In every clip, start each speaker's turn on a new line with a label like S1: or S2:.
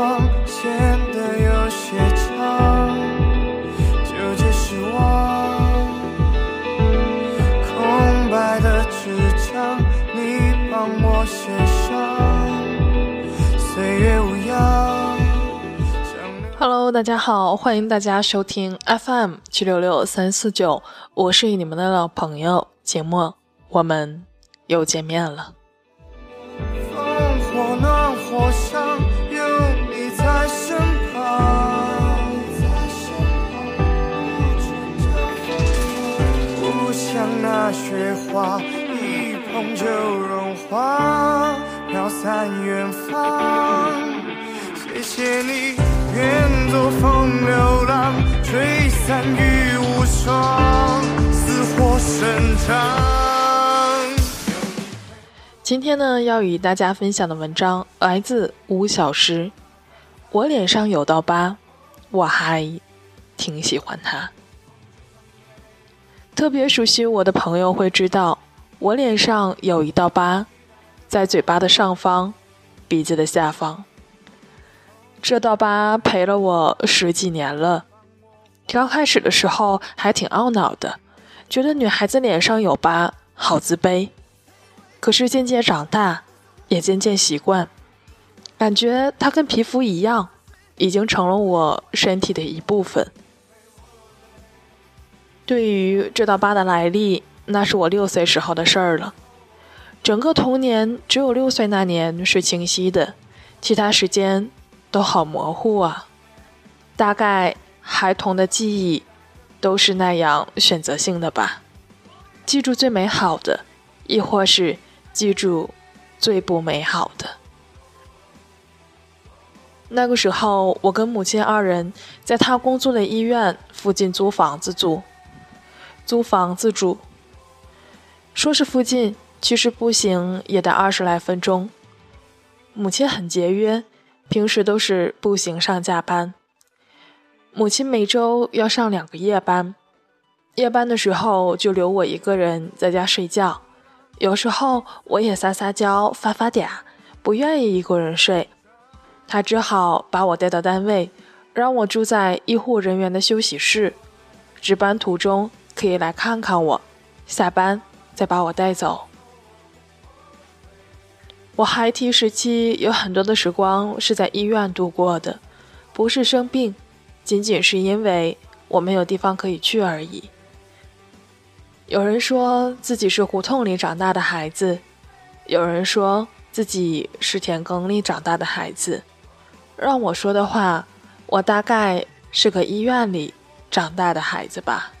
S1: 光显得有些长，纠结失望，空白的纸张，你帮我写上，岁月无恙。
S2: Hello，大家好，欢迎大家收听 FM 七六六三四九，我是你们的老朋友节目，我们又见面了。
S1: 雪花，一碰就融化，飘散远方。谢谢你愿做风流浪，吹散雨无双，死火生长。
S2: 今天呢，要与大家分享的文章来自吴小诗。我脸上有道疤，我还挺喜欢他。特别熟悉我的朋友会知道，我脸上有一道疤，在嘴巴的上方，鼻子的下方。这道疤陪了我十几年了。刚开始的时候还挺懊恼的，觉得女孩子脸上有疤好自卑。可是渐渐长大，也渐渐习惯，感觉它跟皮肤一样，已经成了我身体的一部分。对于这道疤的来历，那是我六岁时候的事儿了。整个童年只有六岁那年是清晰的，其他时间都好模糊啊。大概孩童的记忆都是那样选择性的吧，记住最美好的，亦或是记住最不美好的。那个时候，我跟母亲二人在她工作的医院附近租房子住，租房子住。说是附近，其实步行也得二十来分钟。母亲很节约，平时都是步行上下班。母亲每周要上两个夜班，夜班的时候就留我一个人在家睡觉。有时候我也撒撒娇、发发嗲，不愿意一个人睡，他只好把我带到单位，让我住在医护人员的休息室，值班途中可以来看看我，下班再把我带走。我孩提时期有很多的时光是在医院度过的，不是生病，仅仅是因为我没有地方可以去而已。有人说自己是胡同里长大的孩子，有人说自己是田埂里长大的孩子。让我说的话，我大概是个医院里长大的孩子吧。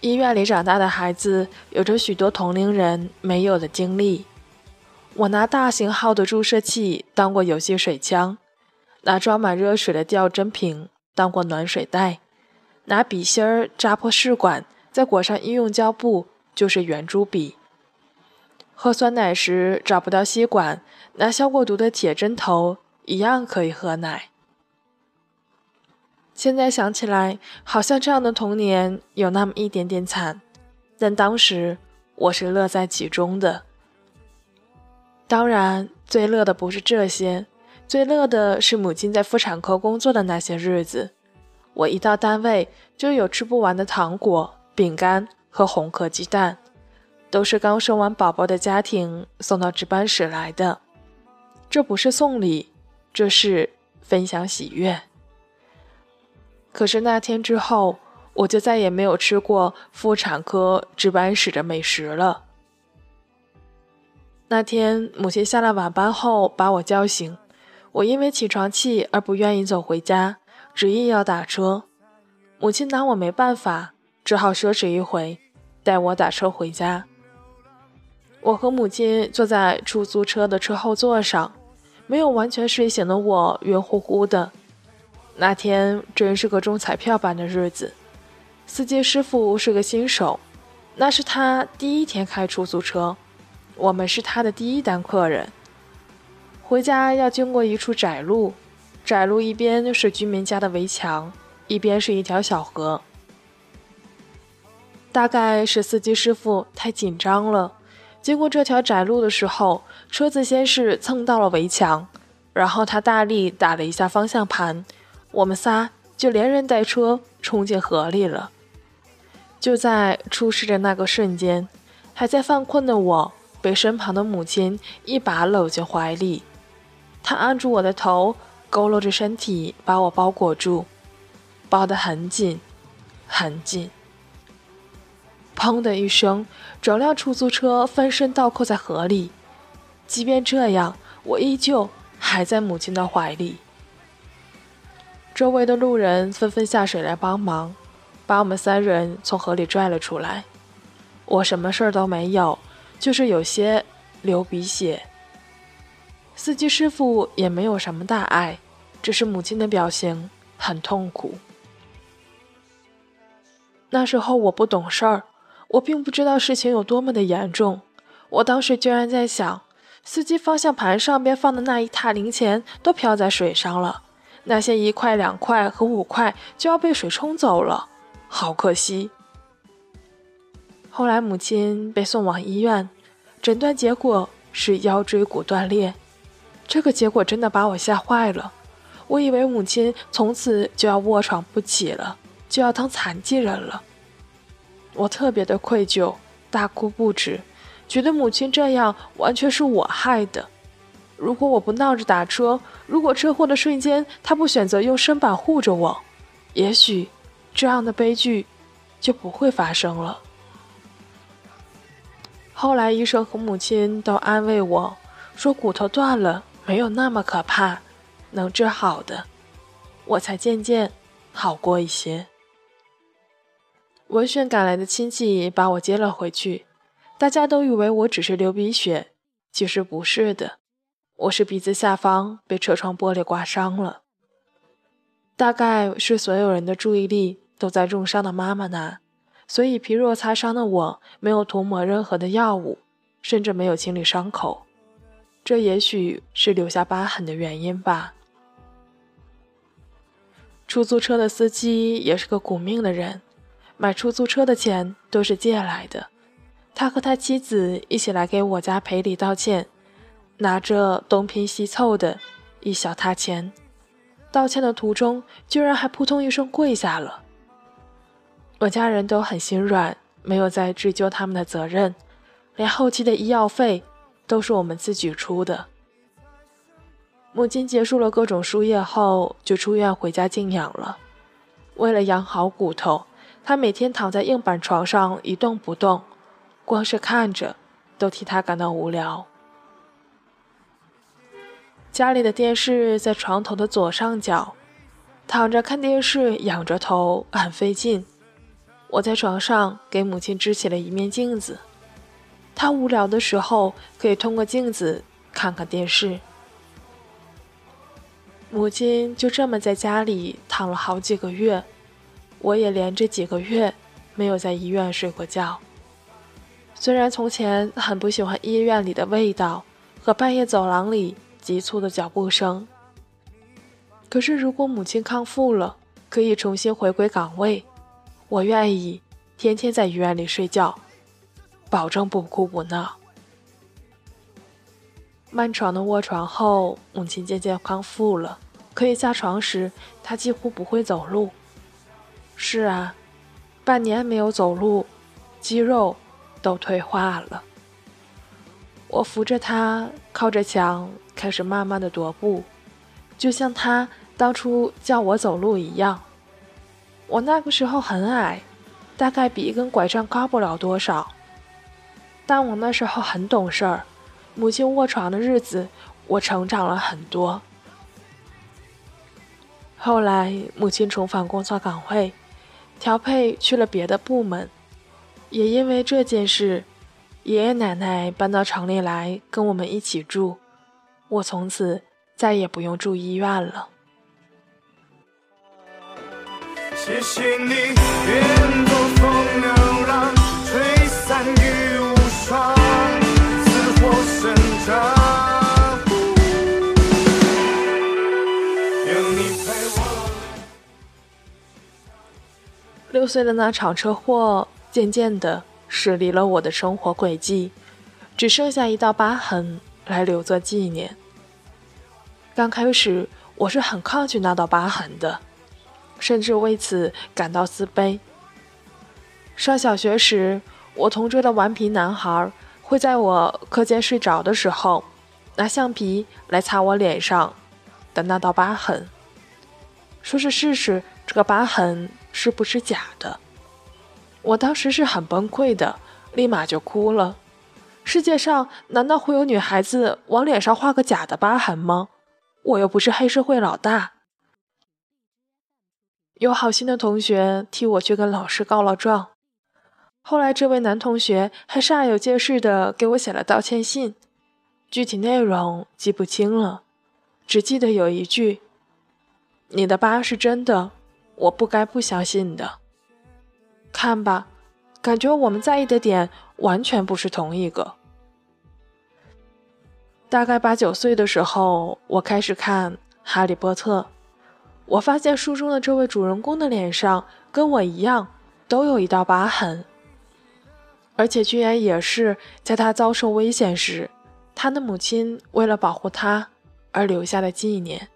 S2: 医院里长大的孩子有着许多同龄人没有的经历。我拿大型号的注射器当过游戏水枪，拿装满热水的吊针瓶当过暖水袋，拿笔芯儿扎破试管。再裹上医用胶布就是圆珠笔。喝酸奶时找不到吸管，拿消过毒的铁针头一样可以喝奶。现在想起来，好像这样的童年有那么一点点惨，但当时我是乐在其中的。当然，最乐的不是这些，最乐的是母亲在妇产科工作的那些日子。我一到单位就有吃不完的糖果。饼干和红壳鸡蛋，都是刚生完宝宝的家庭送到值班室来的。这不是送礼，这是分享喜悦。可是那天之后，我就再也没有吃过妇产科值班室的美食了。那天母亲下了晚班后把我叫醒，我因为起床气而不愿意走回家，执意要打车。母亲拿我没办法。只好奢侈一回，带我打车回家。我和母亲坐在出租车的车后座上，没有完全睡醒的我晕乎乎的。那天真是个中彩票般的日子。司机师傅是个新手，那是他第一天开出租车，我们是他的第一单客人。回家要经过一处窄路，窄路一边是居民家的围墙，一边是一条小河。大概是司机师傅太紧张了，经过这条窄路的时候，车子先是蹭到了围墙，然后他大力打了一下方向盘，我们仨就连人带车冲进河里了。就在出事的那个瞬间，还在犯困的我被身旁的母亲一把搂进怀里，她按住我的头，佝偻着身体把我包裹住，包得很紧，很紧。砰的一声，整辆出租车翻身倒扣在河里。即便这样，我依旧还在母亲的怀里。周围的路人纷纷下水来帮忙。把我们三人从河里拽了出来，我什么事儿都没有，就是有些流鼻血。司机师傅也没有什么大碍，只是母亲的表情很痛苦。那时候我不懂事儿，我并不知道事情有多么的严重。我当时居然在想，司机方向盘上边放的那一沓零钱都漂在水上了，那些一块、两块和五块就要被水冲走了。好可惜。后来母亲被送往医院，诊断结果是腰椎骨断裂。这个结果真的把我吓坏了。我以为母亲从此就要卧床不起了，就要当残疾人了。我特别的愧疚，大哭不止，觉得母亲这样完全是我害的。如果我不闹着打车，如果车祸的瞬间他不选择用身板护着我，也许……这样的悲剧就不会发生了。后来医生和母亲都安慰我说：“骨头断了没有那么可怕，能治好的。”我才渐渐好过一些。闻讯赶来的亲戚把我接了回去，大家都以为我只是流鼻血，其实不是的，我是鼻子下方被车窗玻璃刮伤了。大概是所有人的注意力。都在重伤的妈妈那，所以皮肉擦伤的我没有涂抹任何的药物，甚至没有清理伤口，这也许是留下疤痕的原因吧。出租车的司机也是个苦命的人，买出租车的钱都是借来的。他和他妻子一起来给我家赔礼道歉，拿着东拼西凑的一小沓钱，道歉的途中居然还扑通一声跪下了。我家人都很心软，没有再追究他们的责任，连后期的医药费都是我们自己出的。母亲结束了各种输液后，就出院回家静养了。为了养好骨头，她每天躺在硬板床上一动不动，光是看着都替她感到无聊。家里的电视在床头的左上角，躺着看电视，仰着头很费劲。我在床上给母亲支起了一面镜子，她无聊的时候可以通过镜子看看电视。母亲就这么在家里躺了好几个月，我也连着几个月没有在医院睡过觉。虽然从前很不喜欢医院里的味道和半夜走廊里急促的脚步声，可是如果母亲康复了，可以重新回归岗位。我愿意天天在医院里睡觉，保证不哭不闹。漫长的卧床后，母亲渐渐康复了，可以下床时，她几乎不会走路。是啊，半年没有走路，肌肉都退化了。我扶着她，靠着墙，开始慢慢的踱步，就像他当初教我走路一样。我那个时候很矮，大概比一根拐杖高不了多少。但我那时候很懂事儿，母亲卧床的日子，我成长了很多。后来母亲重返工作岗位，调配去了别的部门，也因为这件事，爷爷奶奶搬到城里来跟我们一起住，我从此再也不用住医院了。谢谢你，愿做风流浪，吹散雨无霜，死火生长。有你陪我。六岁的那场车祸，渐渐的驶离了我的生活轨迹，只剩下一道疤痕来留作纪念。刚开始我是很抗拒那道疤痕的，甚至为此感到自卑。上小学时，我同桌的顽皮男孩会在我课间睡着的时候，拿橡皮来擦我脸上的那道疤痕，说是试试这个疤痕是不是假的。我当时是很崩溃的，立马就哭了。世界上难道会有女孩子往脸上画个假的疤痕吗？我又不是黑社会老大。有好心的同学替我去跟老师告了状，后来这位男同学还煞有介事的给我写了道歉信，具体内容记不清了，只记得有一句：“你的疤是真的，我不该不相信的。”看吧，感觉我们在意的点完全不是同一个。大概八九岁的时候，我开始看《哈利波特》，我发现书中的这位主人公的脸上跟我一样，都有一道疤痕，而且居然也是在他遭受危险时，他的母亲为了保护他而留下的纪念。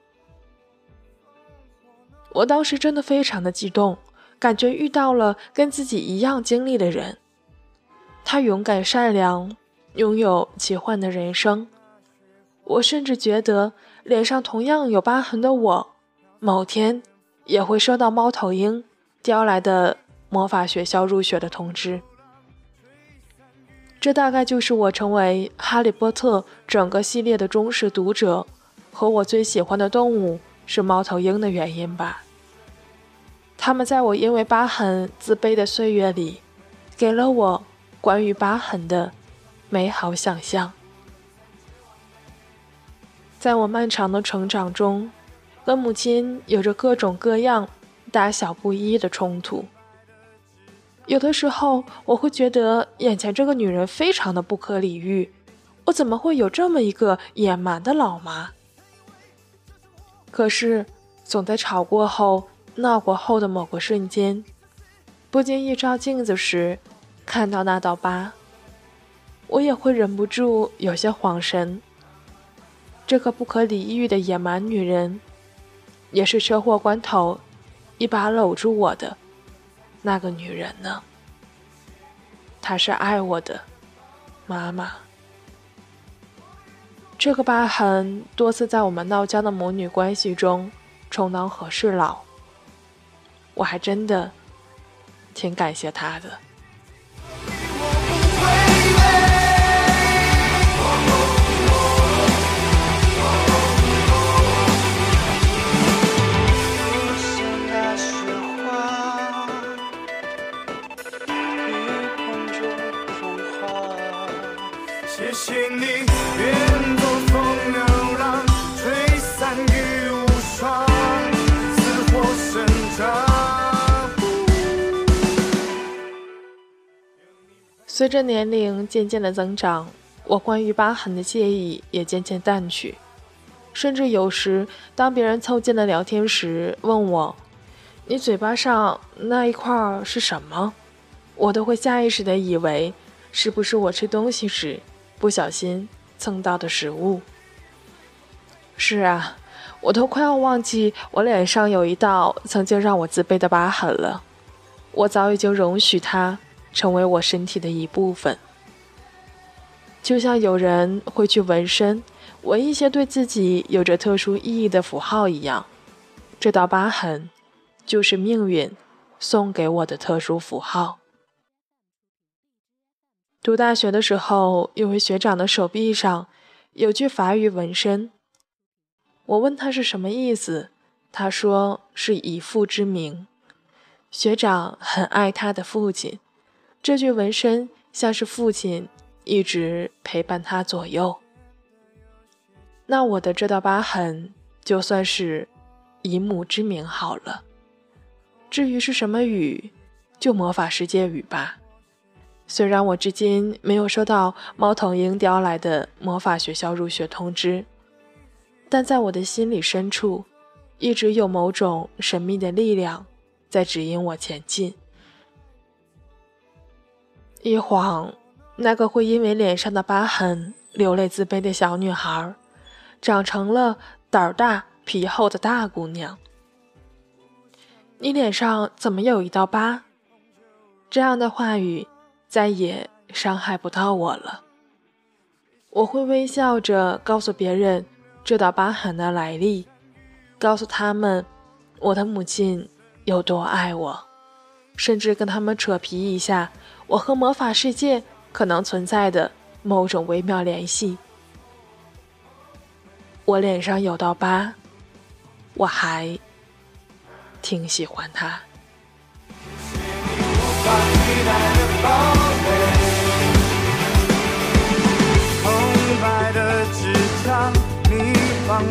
S2: 我当时真的非常的激动。感觉遇到了跟自己一样经历的人，他勇敢善良，拥有奇幻的人生。我甚至觉得脸上同样有疤痕的我，某天也会收到猫头鹰叼来的魔法学校入学的通知。这大概就是我成为《哈利波特》整个系列的忠实读者，和我最喜欢的动物是猫头鹰的原因吧。他们在我因为疤痕自卑的岁月里，给了我关于疤痕的美好想象。在我漫长的成长中，跟母亲有着各种各样、大小不一的冲突。有的时候，我会觉得眼前这个女人非常的不可理喻，我怎么会有这么一个野蛮的老妈？可是，总在吵过后。闹过后的某个瞬间，不经意照镜子时，看到那道疤，我也会忍不住有些恍神。这个不可理喻的野蛮女人，也是车祸关头一把搂住我的那个女人呢？她是爱我的妈妈。这个疤痕多次在我们闹僵的母女关系中充当和事佬。我还真的挺感谢他的。随着年龄渐渐的增长，我关于疤痕的介意也渐渐淡去，甚至有时当别人凑近了聊天时问我：“你嘴巴上那一块是什么？”我都会下意识的以为是不是我吃东西时不小心蹭到的食物。是啊，我都快要忘记我脸上有一道曾经让我自卑的疤痕了，我早已经容许它。成为我身体的一部分，就像有人会去纹身，纹一些对自己有着特殊意义的符号一样。这道疤痕，就是命运送给我的特殊符号。读大学的时候，有位学长的手臂上有句法语纹身，我问他是什么意思，他说是以父之名。学长很爱他的父亲。这具纹身像是父亲一直陪伴他左右，那我的这道疤痕就算是以母之名好了。至于是什么语，就魔法世界语吧。虽然我至今没有收到猫头鹰叼来的魔法学校入学通知，但在我的心里深处，一直有某种神秘的力量在指引我前进。一晃，那个会因为脸上的疤痕流泪自卑的小女孩，长成了胆儿大、皮厚的大姑娘。你脸上怎么有一道疤？这样的话语再也伤害不到我了。我会微笑着告诉别人这道疤痕的来历，告诉他们我的母亲有多爱我，甚至跟他们扯皮一下我和魔法世界可能存在的某种微妙联系。我脸上有道疤，我还挺喜欢他。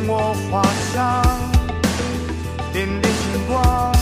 S3: 我画上点点星光。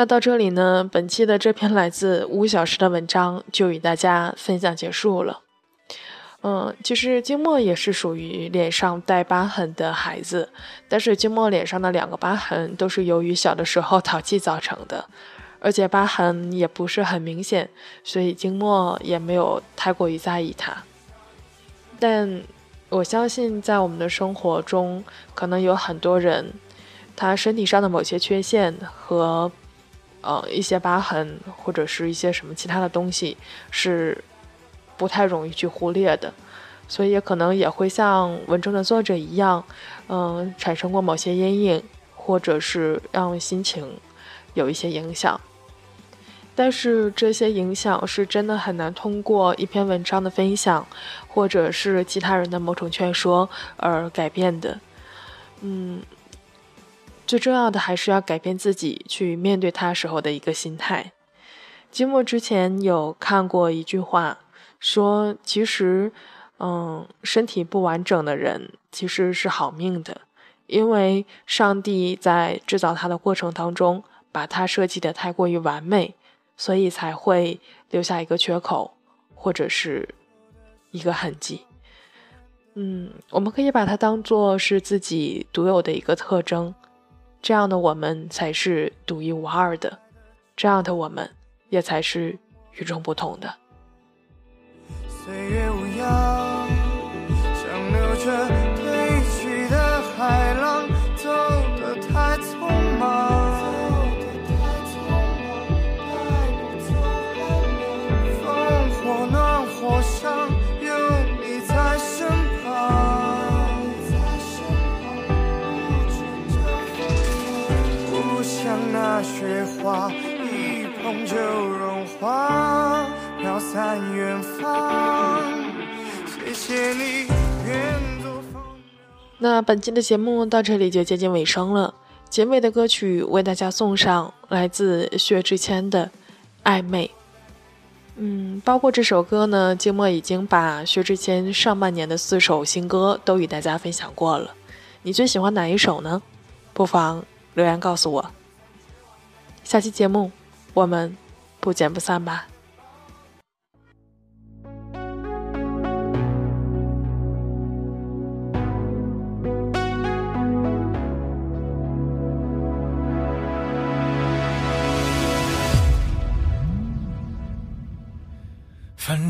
S2: 那到这里呢，本期的这篇来自五小时的文章就与大家分享结束了。嗯，其实金墨也是属于脸上带疤痕的孩子，但是金墨脸上的两个疤痕都是由于小的时候淘气造成的，而且疤痕也不是很明显，所以金墨也没有太过于在意它。但我相信，在我们的生活中，可能有很多人，他身体上的某些缺陷和呃一些疤痕或者是一些什么其他的东西是不太容易去忽略的，所以也可能也会像文中的作者一样，嗯、产生过某些阴影，或者是让心情有一些影响。但是这些影响是真的很难通过一篇文章的分享，或者是其他人的某种劝说而改变的。嗯，最重要的还是要改变自己去面对它时候的一个心态。金墨之前有看过一句话，说其实，嗯，身体不完整的人其实是好命的，因为上帝在制造他的过程当中，把他设计的太过于完美，所以才会留下一个缺口，或者是一个痕迹。嗯，我们可以把它当做是自己独有的一个特征，这样的我们才是独一无二的，这样的我们也才是与众不同的。
S3: 岁月无恙，像流着那
S2: 本期的节目到这里就接近尾声了。结尾的歌曲为大家送上来自薛之谦的《暧昧》。嗯，包括这首歌呢，静默已经把薛之谦上半年的四首新歌都与大家分享过了。你最喜欢哪一首呢？不妨留言告诉我。下期节目我们不见不散吧。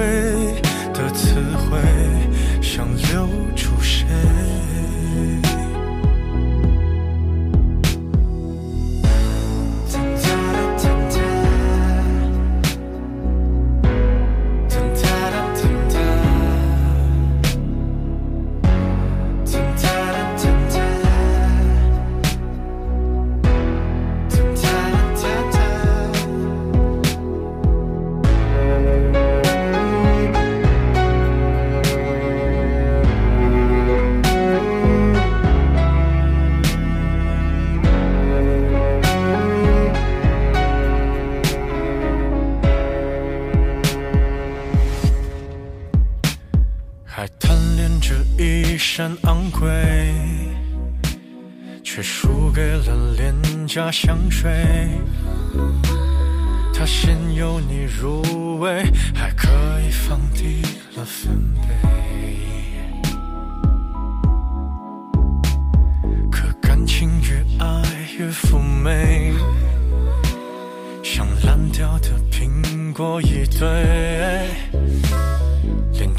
S1: 谁不曾用过卑微的词汇，想留住谁？却输给了廉价香水。它先由你入味，还可以放低了分贝。可感情越爱越妩媚，像烂掉的苹果一堆。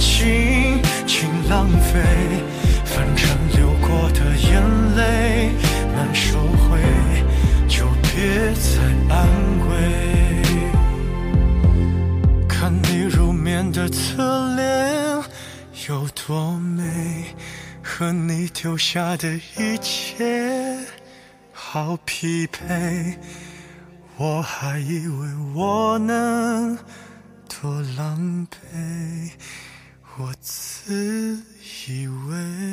S1: 尽情浪费。反正流过的眼泪难收回，就别再安慰。看你入眠的侧脸有多美，和你丢下的一切。好匹配，我还以为我能多狼狈，我自以为。